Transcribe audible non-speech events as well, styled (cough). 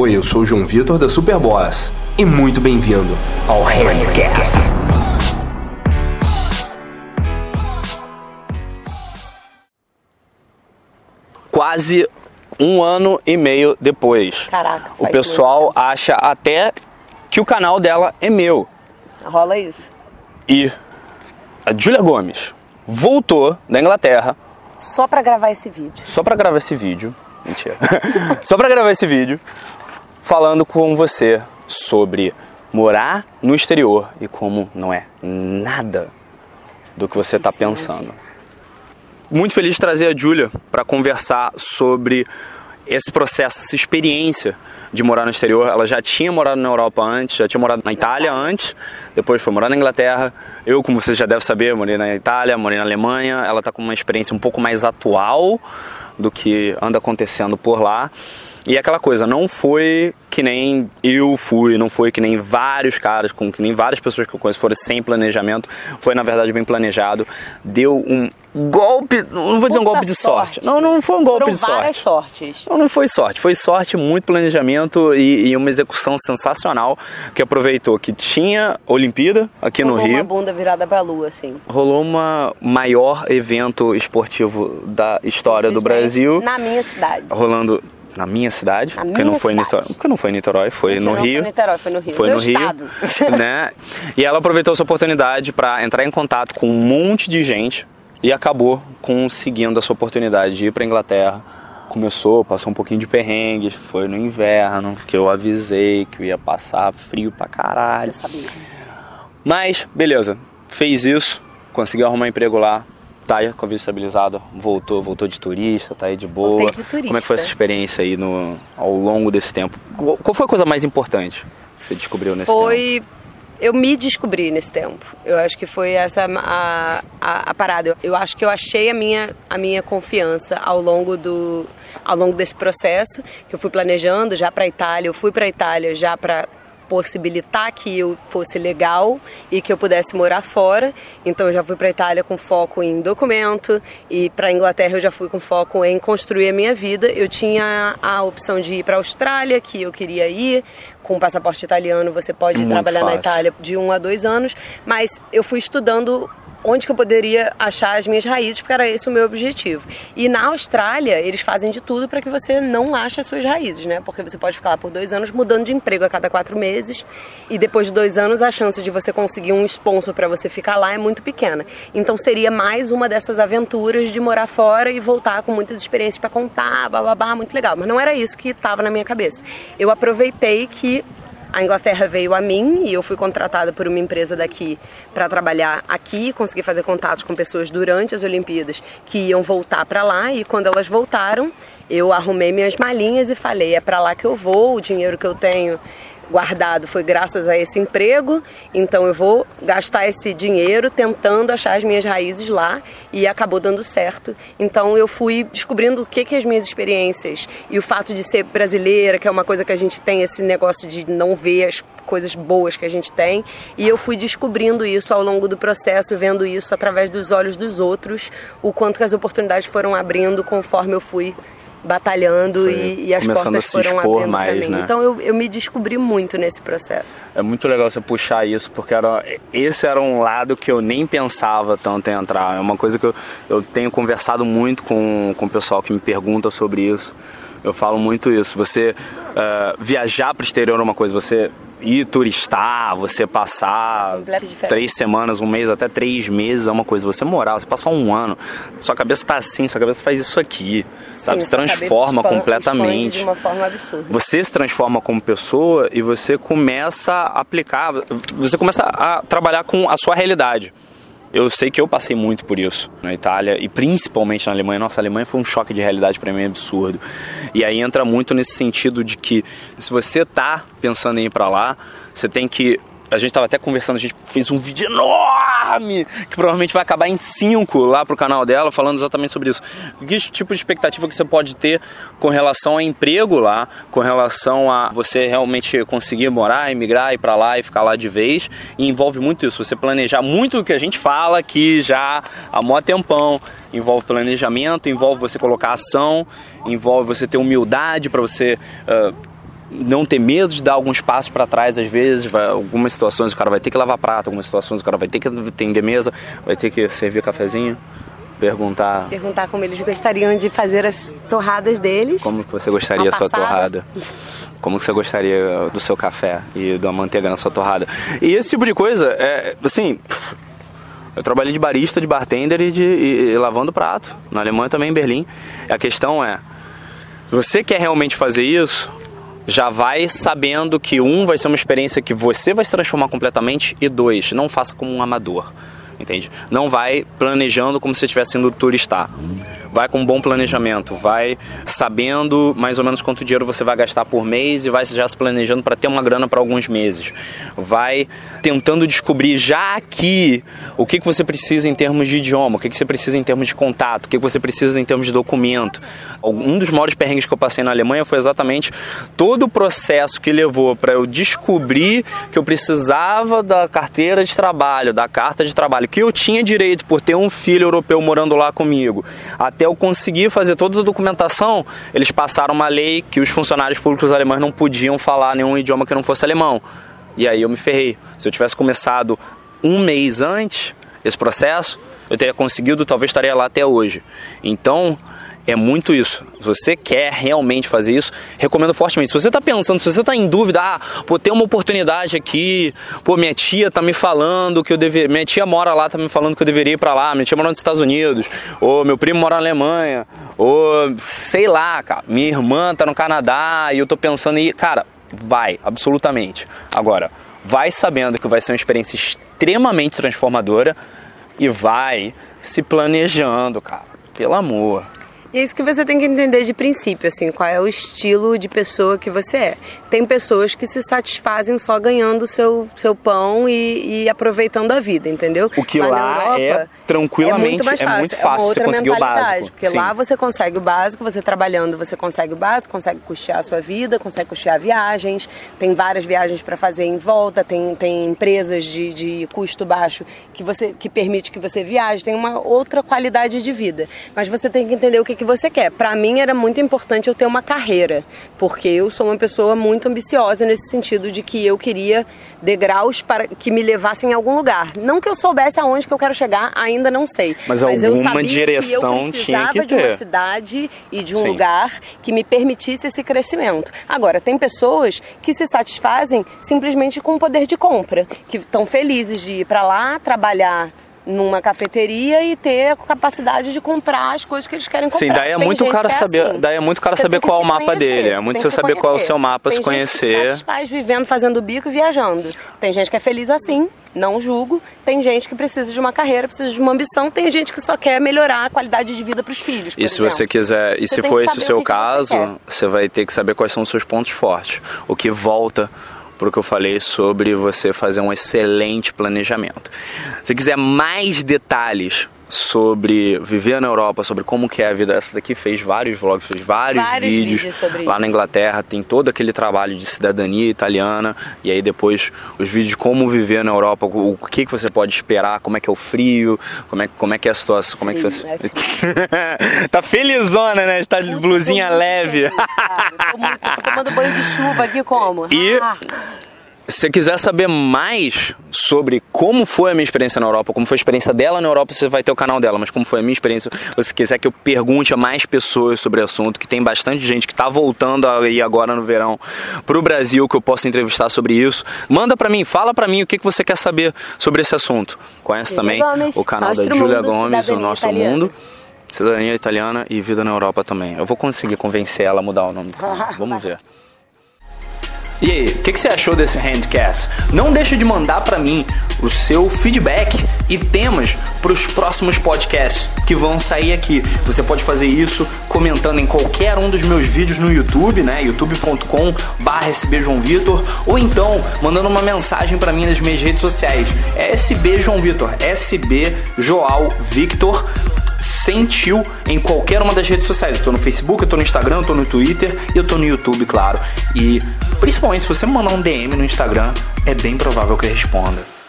Oi, eu sou o João Vitor da Superboss e muito bem-vindo ao Handcast. Quase um ano e meio depois. Caraca, O pessoal muito acha até que o canal dela é meu. Rola isso. E a Julia Gomes voltou da Inglaterra Só pra gravar esse vídeo. só pra gravar esse vídeo. Mentira. (laughs) só pra gravar esse vídeo falando com você sobre morar no exterior e como não é nada do que você tá Sim, pensando. Muito feliz de trazer a Julia para conversar sobre esse processo, essa experiência de morar no exterior. Ela já tinha morado na Europa antes, já tinha morado na Itália antes, depois foi morar na Inglaterra. Eu, como você já deve saber, morei na Itália, morei na Alemanha. Ela está com uma experiência um pouco mais atual do que anda acontecendo por lá. E aquela coisa, não foi que nem eu fui, não foi que nem vários caras, com que nem várias pessoas que eu conheço foram sem planejamento. Foi, na verdade, bem planejado. Deu um golpe, não vou dizer um golpe de sorte. Não, não foi um golpe Foram de sorte. várias sortes. Não, não foi sorte, foi sorte, muito planejamento e, e uma execução sensacional que aproveitou que tinha Olimpíada aqui no Rolou Rio. uma bunda virada pra lua, assim. Rolou uma maior evento esportivo da história do Brasil, Na minha cidade. rolando na minha cidade, Na porque minha não foi em cidade. Niterói, porque não foi em Niterói, foi Mentira, no não Rio. foi Niterói, foi no Rio. Foi Meu no Rio, estado. (laughs) né? E ela aproveitou essa oportunidade para entrar em contato com um monte de gente e acabou conseguindo essa oportunidade de ir para Inglaterra. Começou, passou um pouquinho de perrengues, foi no inverno, que eu avisei que eu ia passar frio pra caralho. Eu sabia. Mas, beleza, fez isso, conseguiu arrumar emprego lá, tá aí com a vida estabilizada, voltou, voltou de turista, tá aí de boa. Voltei de turista. Como é que foi essa experiência aí no, ao longo desse tempo? Qual foi a coisa mais importante que você descobriu nesse tempo? Foi. Eu me descobri nesse tempo. Eu acho que foi essa a, a, a parada. Eu, eu acho que eu achei a minha, a minha confiança ao longo do ao longo desse processo que eu fui planejando já para Itália. Eu fui para Itália já para possibilitar que eu fosse legal e que eu pudesse morar fora. Então eu já fui para Itália com foco em documento e para Inglaterra eu já fui com foco em construir a minha vida. Eu tinha a opção de ir para Austrália, que eu queria ir. Com passaporte italiano você pode Muito trabalhar na fácil. Itália de um a dois anos, mas eu fui estudando onde que eu poderia achar as minhas raízes, porque era esse o meu objetivo. E na Austrália, eles fazem de tudo para que você não ache as suas raízes, né? Porque você pode ficar lá por dois anos mudando de emprego a cada quatro meses, e depois de dois anos a chance de você conseguir um sponsor para você ficar lá é muito pequena. Então seria mais uma dessas aventuras de morar fora e voltar com muitas experiências para contar, bababá, muito legal. Mas não era isso que estava na minha cabeça. Eu aproveitei que a Inglaterra veio a mim e eu fui contratada por uma empresa daqui para trabalhar aqui, consegui fazer contatos com pessoas durante as Olimpíadas que iam voltar para lá e quando elas voltaram, eu arrumei minhas malinhas e falei, é para lá que eu vou, o dinheiro que eu tenho guardado foi graças a esse emprego, então eu vou gastar esse dinheiro tentando achar as minhas raízes lá e acabou dando certo. Então eu fui descobrindo o que que as minhas experiências e o fato de ser brasileira, que é uma coisa que a gente tem esse negócio de não ver as coisas boas que a gente tem, e eu fui descobrindo isso ao longo do processo, vendo isso através dos olhos dos outros, o quanto que as oportunidades foram abrindo conforme eu fui batalhando Foi e, e as começando portas a se foram expor mais, né? Então eu, eu me descobri muito nesse processo. É muito legal você puxar isso, porque era, esse era um lado que eu nem pensava tanto em entrar. É uma coisa que eu, eu tenho conversado muito com, com o pessoal que me pergunta sobre isso. Eu falo muito isso. Você eh, viajar para o exterior é uma coisa, você ir turistar, você passar três semanas, um mês, até três meses é uma coisa. Você morar, você passar um ano, sua cabeça tá assim, sua cabeça faz isso aqui, sabe? Sim, Se sua cabeça transforma expan- completamente expande de uma forma absurda. você se transforma como pessoa e você começa a aplicar, você começa a trabalhar com a sua realidade. Eu sei que eu passei muito por isso na Itália e principalmente na Alemanha. Nossa, a Alemanha foi um choque de realidade para mim absurdo. E aí entra muito nesse sentido de que se você tá pensando em ir para lá, você tem que a gente tava até conversando, a gente fez um vídeo enorme, que provavelmente vai acabar em 5 lá pro canal dela, falando exatamente sobre isso. Que tipo de expectativa que você pode ter com relação a emprego lá, com relação a você realmente conseguir morar, emigrar, ir para lá e ficar lá de vez, e envolve muito isso, você planejar muito do que a gente fala aqui já há mó tempão, envolve planejamento, envolve você colocar ação, envolve você ter humildade para você... ah, não ter medo de dar alguns passos para trás, às vezes, vai, algumas situações o cara vai ter que lavar prato, algumas situações o cara vai ter que atender mesa, vai ter que servir cafezinho, perguntar. Perguntar como eles gostariam de fazer as torradas deles. Como você gostaria a sua torrada? Como você gostaria do seu café e da manteiga na sua torrada? E esse tipo de coisa, é, assim, eu trabalhei de barista, de bartender e, de, e, e lavando prato. Na Alemanha também, em Berlim. A questão é, se você quer realmente fazer isso, já vai sabendo que um vai ser uma experiência que você vai se transformar completamente e dois, não faça como um amador, entende? Não vai planejando como se estivesse sendo turista vai com um bom planejamento, vai sabendo mais ou menos quanto dinheiro você vai gastar por mês e vai já se planejando para ter uma grana para alguns meses. Vai tentando descobrir já aqui o que, que você precisa em termos de idioma, o que, que você precisa em termos de contato, o que, que você precisa em termos de documento. Um dos maiores perrengues que eu passei na Alemanha foi exatamente todo o processo que levou para eu descobrir que eu precisava da carteira de trabalho, da carta de trabalho, que eu tinha direito por ter um filho europeu morando lá comigo. Até até eu conseguir fazer toda a documentação, eles passaram uma lei que os funcionários públicos alemães não podiam falar nenhum idioma que não fosse alemão. E aí eu me ferrei. Se eu tivesse começado um mês antes esse processo, eu teria conseguido, talvez estaria lá até hoje. Então, é muito isso. Se você quer realmente fazer isso, recomendo fortemente. Se você está pensando, se você está em dúvida, ah, pô, tem uma oportunidade aqui, pô, minha tia está me falando que eu deveria, minha tia mora lá, está me falando que eu deveria ir para lá, minha tia mora nos Estados Unidos, ou meu primo mora na Alemanha, ou sei lá, cara, minha irmã está no Canadá e eu estou pensando em ir, cara, vai, absolutamente. Agora, vai sabendo que vai ser uma experiência extremamente transformadora e vai se planejando, cara. Pelo amor. E é isso que você tem que entender de princípio, assim, qual é o estilo de pessoa que você é. Tem pessoas que se satisfazem só ganhando seu, seu pão e, e aproveitando a vida, entendeu? O que lá, lá é Europa, é tranquilamente, é muito, mais fácil, é muito fácil é você conseguir o básico. Porque Sim. lá você consegue o básico, você trabalhando, você consegue o básico, consegue custear a sua vida, consegue custear viagens, tem várias viagens para fazer em volta, tem, tem empresas de, de custo baixo que, você, que permite que você viaje, tem uma outra qualidade de vida. Mas você tem que entender o que que você quer. Para mim era muito importante eu ter uma carreira, porque eu sou uma pessoa muito ambiciosa nesse sentido de que eu queria degraus para que me levassem a algum lugar. Não que eu soubesse aonde que eu quero chegar, ainda não sei. Mas, mas eu sabia direção que eu precisava tinha que de uma cidade e de um Sim. lugar que me permitisse esse crescimento. Agora, tem pessoas que se satisfazem simplesmente com o poder de compra, que estão felizes de ir para lá trabalhar numa cafeteria e ter a capacidade de comprar as coisas que eles querem comprar. Sim, daí é tem muito cara é saber, assim. daí é muito cara saber qual é o mapa conhecer, dele, é muito você saber qual é o seu mapa, tem se conhecer. Gente que faz vivendo, fazendo bico e viajando. Tem gente que é feliz assim, não julgo. Tem gente que precisa de uma carreira, precisa de uma ambição. Tem gente que só quer melhorar a qualidade de vida para os filhos. e se exemplo. você quiser, e você se for esse o seu caso, você, você vai ter que saber quais são os seus pontos fortes. O que volta porque eu falei sobre você fazer um excelente planejamento. Se quiser mais detalhes sobre viver na Europa, sobre como que é a vida. Essa daqui fez vários vlogs, fez vários, vários vídeos, vídeos lá isso. na Inglaterra. Tem todo aquele trabalho de cidadania italiana e aí depois os vídeos de como viver na Europa, o que que você pode esperar, como é que é o frio, como é, como é que é a situação, como é que você... É (laughs) tá felizona, né? Está de blusinha leve. Feliz, tô, muito, tô tomando banho de chuva aqui como? E Ah. Se você quiser saber mais sobre como foi a minha experiência na Europa, como foi a experiência dela na Europa, você vai ter o canal dela, mas como foi a minha experiência, se você quiser que eu pergunte a mais pessoas sobre o assunto, que tem bastante gente que está voltando aí agora no verão pro Brasil, que eu possa entrevistar sobre isso, manda para mim, fala para mim o que, que você quer saber sobre esse assunto. Conhece também Gomes, o canal da Mundo, Gomes, o Nosso Italiana. Mundo. Cidadania italiana e vida na Europa também. Eu vou conseguir convencer ela a mudar o nome do canal. (laughs) Vamos ver. E aí, o que, que você achou desse handcast? Não deixa de mandar para mim o seu feedback e temas para os próximos podcasts que vão sair aqui. Você pode fazer isso comentando em qualquer um dos meus vídeos no YouTube, né? youtube.com sbjoãovitor ou então mandando uma mensagem para mim nas minhas redes sociais. É SB João Vitor, SB Joal Victor sentiu em qualquer uma das redes sociais. Eu tô no Facebook, eu tô no Instagram, eu tô no Twitter e eu tô no YouTube, claro. E principalmente se você mandar um DM no Instagram, é bem provável que eu responda.